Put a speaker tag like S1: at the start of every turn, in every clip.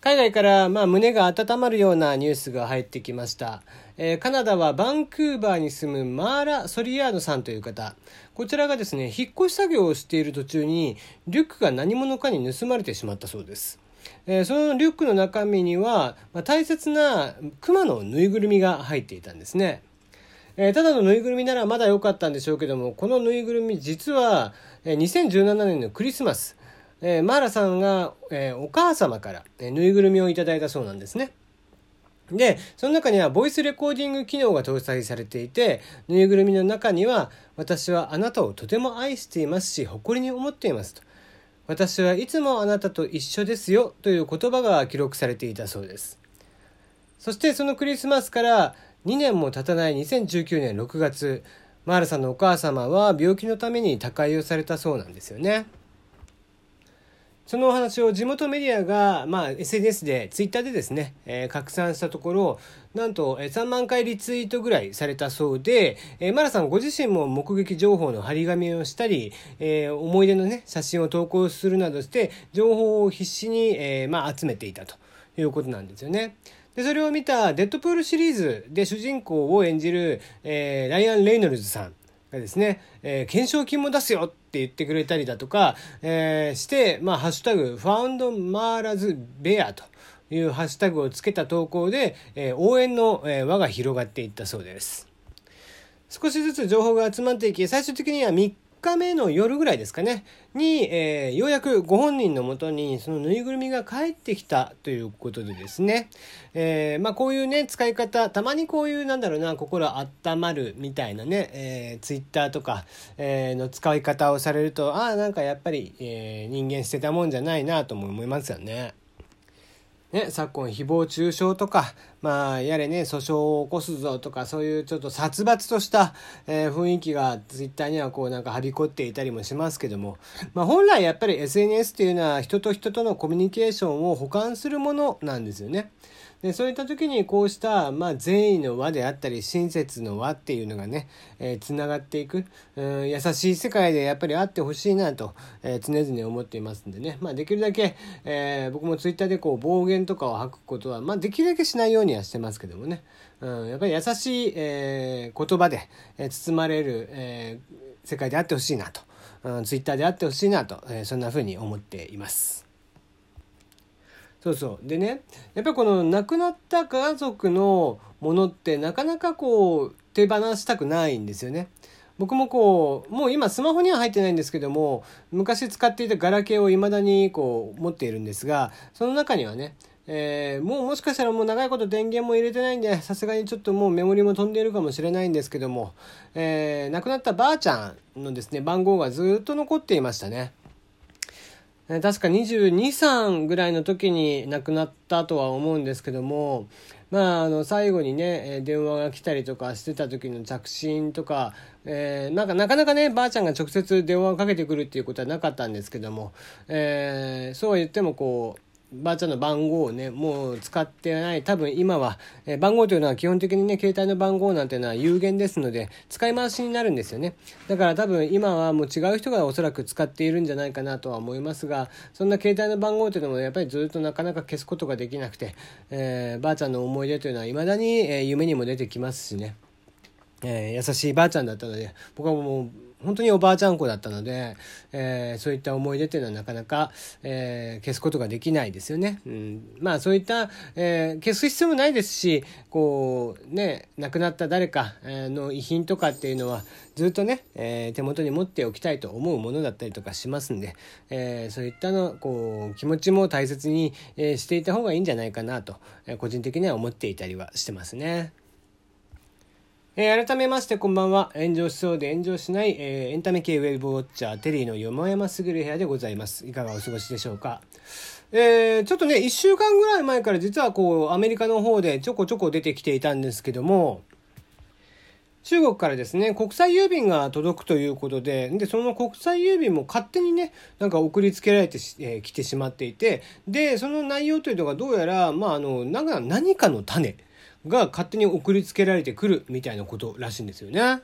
S1: 海外からまあ胸が温まるようなニュースが入ってきました、えー、カナダはバンクーバーに住むマーラ・ソリアーノさんという方。こちらがですね引っ越し作業をしている途中にリュックが何者かに盗まれてしまったそうです、えー、そのリュックの中身には、まあ、大切なクマのぬいぐるみが入っていたんですね。え、ただのぬいぐるみならまだ良かったんでしょうけどもこのぬいぐるみ実は、えー、2017年のクリスマスえー、マーラさんが、えー、お母様から、えー、ぬいぐるみをいただいたそうなんですね。で、その中にはボイスレコーディング機能が搭載されていて、ぬいぐるみの中には、私はあなたをとても愛していますし、誇りに思っていますと。私はいつもあなたと一緒ですよという言葉が記録されていたそうです。そしてそのクリスマスから2年も経たない2019年6月、マーラさんのお母様は病気のために他界をされたそうなんですよね。そのお話を地元メディアが、まあ、SNS で、ツイッターでですね、えー、拡散したところ、なんと、えー、3万回リツイートぐらいされたそうで、えー、マラさんご自身も目撃情報の張り紙をしたり、えー、思い出のね、写真を投稿するなどして、情報を必死に、えー、まあ、集めていたということなんですよね。で、それを見たデッドプールシリーズで主人公を演じる、えー、ライアン・レイノルズさん。がですね、えー、懸賞金も出すよって言ってくれたりだとか、えー、して、まあ、ハッシュタグ、ファウンドマーラズベアというハッシュタグをつけた投稿で、えー、応援の、え輪が広がっていったそうです。少しずつ情報が集まっていき、最終的には3日目の夜ぐらいですかね、に、えー、ようやくご本人のもとにそのぬいぐるみが帰ってきたということでですね、えー、まあこういうね、使い方、たまにこういうなんだろうな、心温まるみたいなね、えー、ツイッターとか、え、の使い方をされると、ああ、なんかやっぱり、え、人間捨てたもんじゃないなとも思いますよね。ね、昨今誹謗中傷とか、まあ、やれね、訴訟を起こすぞとか、そういうちょっと殺伐とした、えー、雰囲気がツイッターにはこうなんかはびこっていたりもしますけども、まあ本来やっぱり SNS っていうのは人と人とのコミュニケーションを補完するものなんですよね。でそういった時にこうした、まあ、善意の輪であったり親切の輪っていうのがねつな、がっていく、うん、優しい世界でやっぱりあってほしいなと、えー、常々思っていますんでね、まあ、できるだけ、えー、僕もツイッターでこう暴言とかを吐くことは、まあ、できるだけしないようににはしてますけどもね、うん、やっぱり優しい、えー、言葉で、えー、包まれる、えー、世界であってほしいなと、うん、ツイッターであってほしいなと、えー、そんなふうに思っています。そうそうでねやっぱりこの亡くなった家族のものってなかなかこう手放したくないんですよね。僕もこうもう今スマホには入ってないんですけども昔使っていたガラケーを未だにこう持っているんですがその中にはねえー、もうもしかしたらもう長いこと電源も入れてないんでさすがにちょっともうメモリも飛んでいるかもしれないんですけども、えー、亡くなったばあちゃんのですね番号がずっと残っていましたね。確か22、3ぐらいの時に亡くなったとは思うんですけども、まあ、あの、最後にね、電話が来たりとかしてた時の着信とか、えー、なんかなかなかね、ばあちゃんが直接電話をかけてくるっていうことはなかったんですけども、えー、そうは言ってもこう、ばあちゃんの番号をね、もう使ってない。多分今は、え、番号というのは基本的にね、携帯の番号なんていうのは有限ですので、使い回しになるんですよね。だから多分今はもう違う人がおそらく使っているんじゃないかなとは思いますが、そんな携帯の番号というのもやっぱりずっとなかなか消すことができなくて、えー、ばあちゃんの思い出というのは未だに、え、夢にも出てきますしね。えー、優しいばあちゃんだったので、僕はもう本当におばあちゃん子だったので、えー、そういった思い出っていうのはなかなか、えー、消すことができないですよね。うん、まあそういった、えー、消す必要もないですし、こうね、亡くなった誰かの遺品とかっていうのはずっとね、えー、手元に持っておきたいと思うものだったりとかしますんで、えー、そういったの、こう、気持ちも大切に、え、していた方がいいんじゃないかなと、え、個人的には思っていたりはしてますね。えー、改めましてこんばんは。炎上しそうで炎上しない、えー、エンタメ系ウェブウォッチャー、テリーのよもやますぐる部屋でございます。いかがお過ごしでしょうか？えー、ちょっとね、一週間ぐらい前から実はこう、アメリカの方でちょこちょこ出てきていたんですけども、中国からですね、国際郵便が届くということで、で、その国際郵便も勝手にね、なんか送りつけられてき、えー、てしまっていて、で、その内容というのがどうやら、まあ、あの、なんか何かの種。が勝手に送りつけられてくるみたいなことらしいんですよね。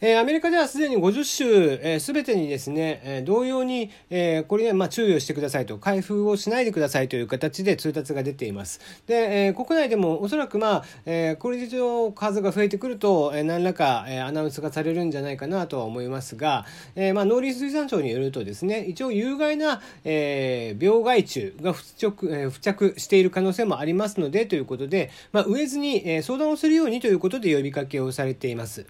S1: え、アメリカではすでに50州、えー、全てにですね、え、同様に、え、これね、まあ、注意をしてくださいと、開封をしないでくださいという形で通達が出ています。で、え、国内でもおそらく、まあ、え、これ以上数が増えてくると、えー、何らか、え、アナウンスがされるんじゃないかなとは思いますが、え、まあ、農林水産省によるとですね、一応有害な、え、病害虫が付着,、え、付着している可能性もありますので、ということで、まあ、植えずに、え、相談をするようにということで呼びかけをされています。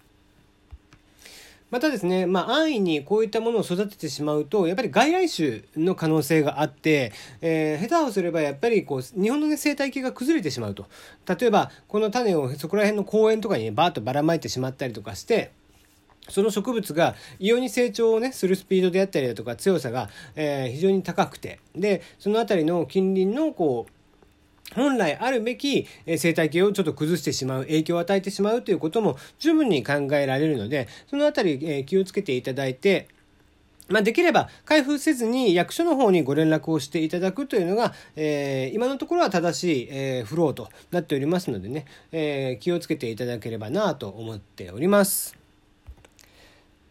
S1: またですね、まあ、安易にこういったものを育ててしまうと、やっぱり外来種の可能性があって、えー、下手をすればやっぱりこう、日本の、ね、生態系が崩れてしまうと。例えば、この種をそこら辺の公園とかに、ね、バーッとばらまいてしまったりとかして、その植物が異様に成長をね、するスピードであったりだとか強さが、えー、非常に高くて、で、そのあたりの近隣のこう、本来あるべき生態系をちょっと崩してしまう、影響を与えてしまうということも十分に考えられるので、そのあたり気をつけていただいて、まあ、できれば開封せずに役所の方にご連絡をしていただくというのが、えー、今のところは正しい、えー、フローとなっておりますのでね、えー、気をつけていただければなと思っております。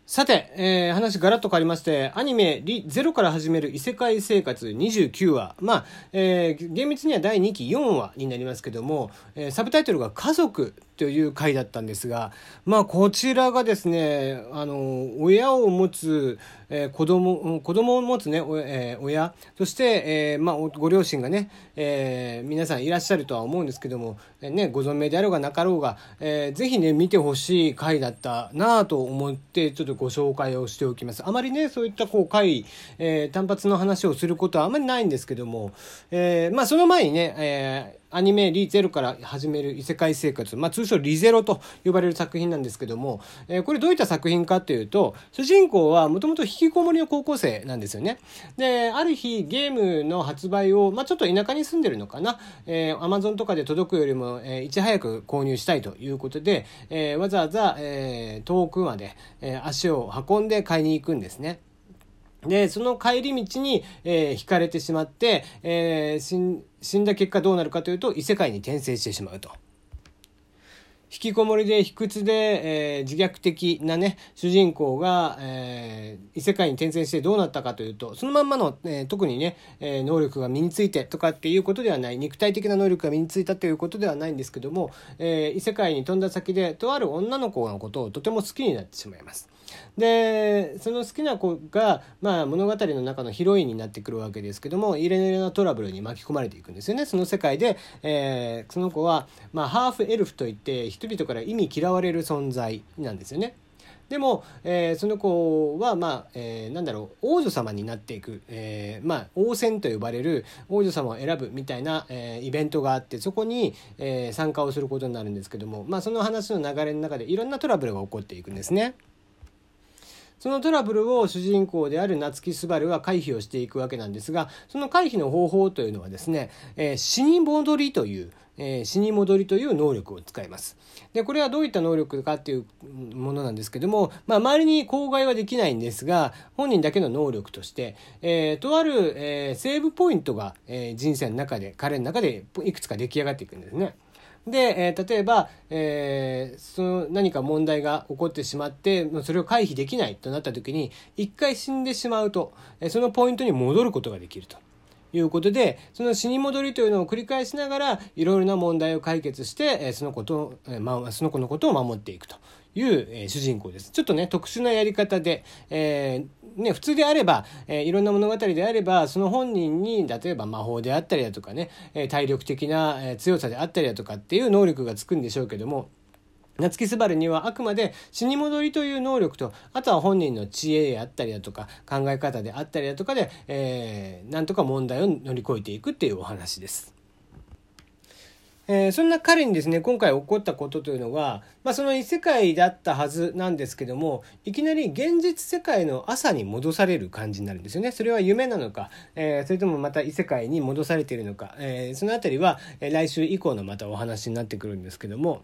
S1: さて、えー、話がらっと変わりまして、アニメ、リゼロから始める異世界生活29話。まあ、えー、厳密には第2期4話になりますけども、えー、サブタイトルが家族という回だったんですが、まあ、こちらがですね、あの、親を持つ、えー、子供、子供を持つね、えー、親、そして、えー、まあ、ご両親がね、えー、皆さんいらっしゃるとは思うんですけども、えー、ね、ご存命であろうがなかろうが、えー、ぜひね、見てほしい回だったなと思って、ちょっとご紹介をしておきます。あまりね、そういったこう回、えー、単発の話をすることはあまりないんですけども、えー、まあ、その前にね、えー、アニメリゼロから始める異世界生活、まあ、通称リゼロと呼ばれる作品なんですけども、えー、これどういった作品かっていうと、主人公はもともと引きこもりの高校生なんですよね。で、ある日ゲームの発売を、まあ、ちょっと田舎に住んでるのかな、えー、Amazon とかで届くよりも、えー、いち早く購入したいということで、えー、わざわざ、えー、遠くまで、えー、足を運んで買いに行くんですね。で、その帰り道に、えー、引かれてしまって、えー、死んだ結果どうなるかというと、異世界に転生してしまうと。引きこもりで卑屈で、えー、自虐的なね、主人公が、えー、異世界に転生してどうなったかというと、そのまんまの、えー、特にね、え、能力が身についてとかっていうことではない、肉体的な能力が身についたということではないんですけども、え、異世界に飛んだ先で、とある女の子のことをとても好きになってしまいます。でその好きな子が、まあ、物語の中のヒロインになってくるわけですけどもいろいろなトラブルに巻き込まれていくんですよねその世界で、えー、その子は、まあ、ハーフエルフといって人々から意味嫌われる存在なんですよね。でも、えー、その子は、まあえー、なんだろう王女様になっていく、えーまあ、王戦と呼ばれる王女様を選ぶみたいな、え、イベントがあってそこに、え、参加をすることになるんですけども、まあ、その話の流れの中でいろんなトラブルが起こっていくんですね。そのトラブルを主人公である夏木すばるは回避をしていくわけなんですが、その回避の方法というのはですね、えー、死に戻りという、えー、死に戻りという能力を使います。で、これはどういった能力かっていうものなんですけども、まあ、周りに口外はできないんですが、本人だけの能力として、えー、とある、えー、セーブポイントが、えー、人生の中で、彼の中でいくつか出来上がっていくんですね。で、えー、例えば、えー、その何か問題が起こってしまって、それを回避できないとなった時に、一回死んでしまうと、そのポイントに戻ることができると。いうことで、その死に戻りというのを繰り返しながら、いろいろな問題を解決して、そのことを、ま、その子のことを守っていくという、主人公です。ちょっとね、特殊なやり方で、えー、ね、普通であれば、えー、いろんな物語であれば、その本人に、例えば魔法であったりだとかね、えー、体力的な、え、強さであったりだとかっていう能力がつくんでしょうけども、夏木すばるにはあくまで死に戻りという能力と、あとは本人の知恵であったりだとか、考え方であったりだとかで、えー、なんとか問題を乗り越えていくっていうお話です。えー、そんな彼にですね、今回起こったことというのは、まあその異世界だったはずなんですけども、いきなり現実世界の朝に戻される感じになるんですよね。それは夢なのか、えー、それともまた異世界に戻されているのか、えー、そのあたりは、来週以降のまたお話になってくるんですけども、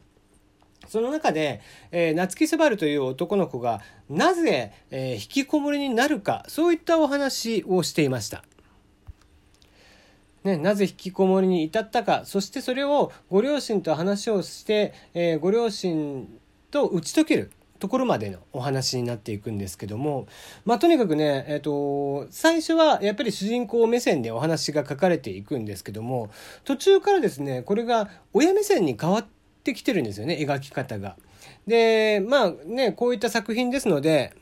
S1: その中で、えー、夏木すばるという男の子がなぜ、えー、引きこもりになるか、そういったお話をしていました。ね、なぜ引きこもりに至ったか、そしてそれをご両親と話をして、えー、ご両親と打ち解けるところまでのお話になっていくんですけども、まあ、とにかくね、えっ、と、最初はやっぱり主人公目線でお話が書かれていくんですけども、途中からですね、これが親目線に変わってきてるんですよね、描き方が。で、まあね、こういった作品ですので、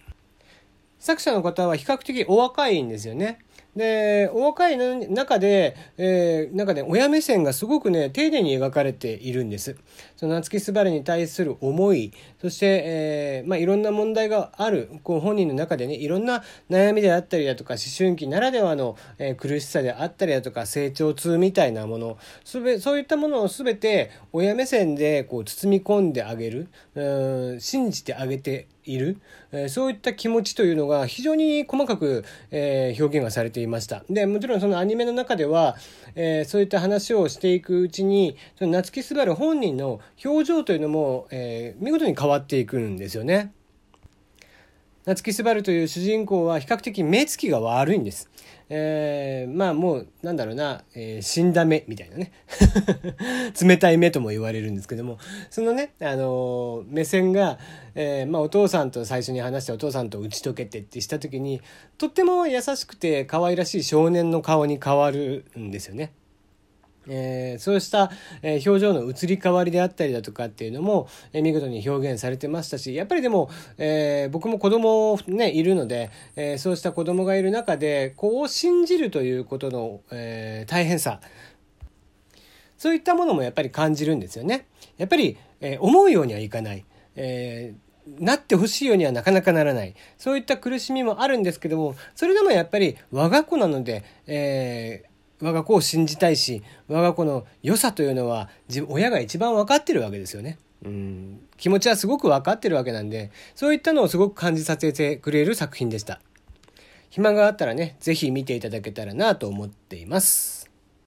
S1: 作者の方は比較的お若いんですよね。で、お若い中で、えー、中で親目線がすごくね、丁寧に描かれているんです。その夏木すばるに対する思い、そして、えー、まあ、いろんな問題がある、こう本人の中でね、いろんな悩みであったりだとか、思春期ならではの、えー、苦しさであったりだとか、成長痛みたいなもの、すべ、そういったものをすべて親目線でこう包み込んであげる、うん、信じてあげている、えー、そういった気持ちというのが非常に細かく、えー、表現がされていました。で、もちろんそのアニメの中では、えー、そういった話をしていくうちに、その夏木すばる本人の表情というのも、え見事に変わっていくんですよね。夏木すばるという主人公は比較的目つきが悪いんです。えー、まあもうなんだろうな、えー、死んだ目みたいなね 冷たい目とも言われるんですけどもそのね、あのー、目線が、えーまあ、お父さんと最初に話してお父さんと打ち解けてってした時にとっても優しくて可愛らしい少年の顔に変わるんですよね。えー、そうした、え、表情の移り変わりであったりだとかっていうのも、え、見事に表現されてましたしやっぱりでも、え、僕も子供ねいるので、え、そうした子供がいる中でこう信じるということの、え、大変さそういったものもやっぱり感じるんですよね。やっぱり、え、思うようにはいかない。えーなってほしいようにはなかなかならない。そういった苦しみもあるんですけども、それでもやっぱり我が子なので、えー、我が子を信じたいし我が子の良さというのは親が一番分かってるわけですよね。うん気持ちはすごく分かってるわけなんでそういったのをすごく感じさせてくれる作品でした。暇があったらね是非見ていただけたらなと思っています。